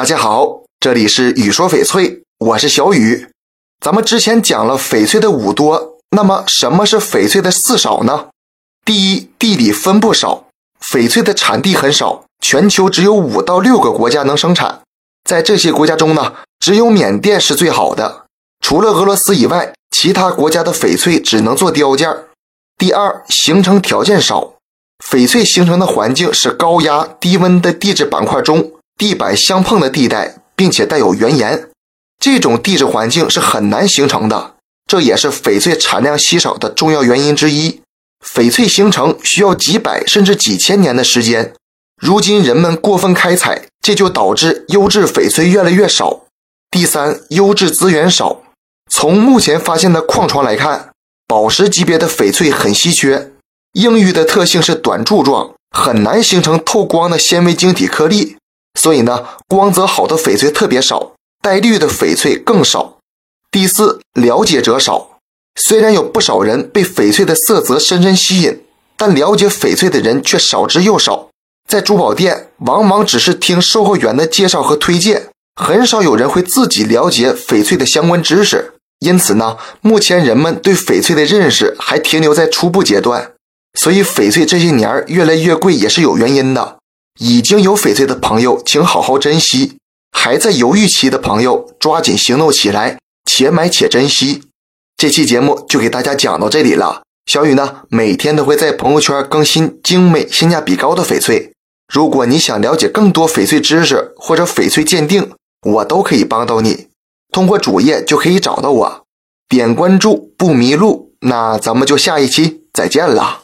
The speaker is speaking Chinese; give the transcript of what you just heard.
大家好，这里是雨说翡翠，我是小雨。咱们之前讲了翡翠的五多，那么什么是翡翠的四少呢？第一，地理分布少，翡翠的产地很少，全球只有五到六个国家能生产。在这些国家中呢，只有缅甸是最好的，除了俄罗斯以外，其他国家的翡翠只能做雕件。第二，形成条件少，翡翠形成的环境是高压低温的地质板块中。地板相碰的地带，并且带有原岩，这种地质环境是很难形成的，这也是翡翠产量稀少的重要原因之一。翡翠形成需要几百甚至几千年的时间，如今人们过分开采，这就导致优质翡翠越来越少。第三，优质资源少。从目前发现的矿床来看，宝石级别的翡翠很稀缺，硬玉的特性是短柱状，很难形成透光的纤维晶体颗粒。所以呢，光泽好的翡翠特别少，带绿的翡翠更少。第四，了解者少。虽然有不少人被翡翠的色泽深深吸引，但了解翡翠的人却少之又少。在珠宝店，往往只是听售货员的介绍和推荐，很少有人会自己了解翡翠的相关知识。因此呢，目前人们对翡翠的认识还停留在初步阶段。所以，翡翠这些年越来越贵也是有原因的。已经有翡翠的朋友，请好好珍惜；还在犹豫期的朋友，抓紧行动起来，且买且珍惜。这期节目就给大家讲到这里了。小雨呢，每天都会在朋友圈更新精美、性价比高的翡翠。如果你想了解更多翡翠知识或者翡翠鉴定，我都可以帮到你。通过主页就可以找到我，点关注不迷路。那咱们就下一期再见了。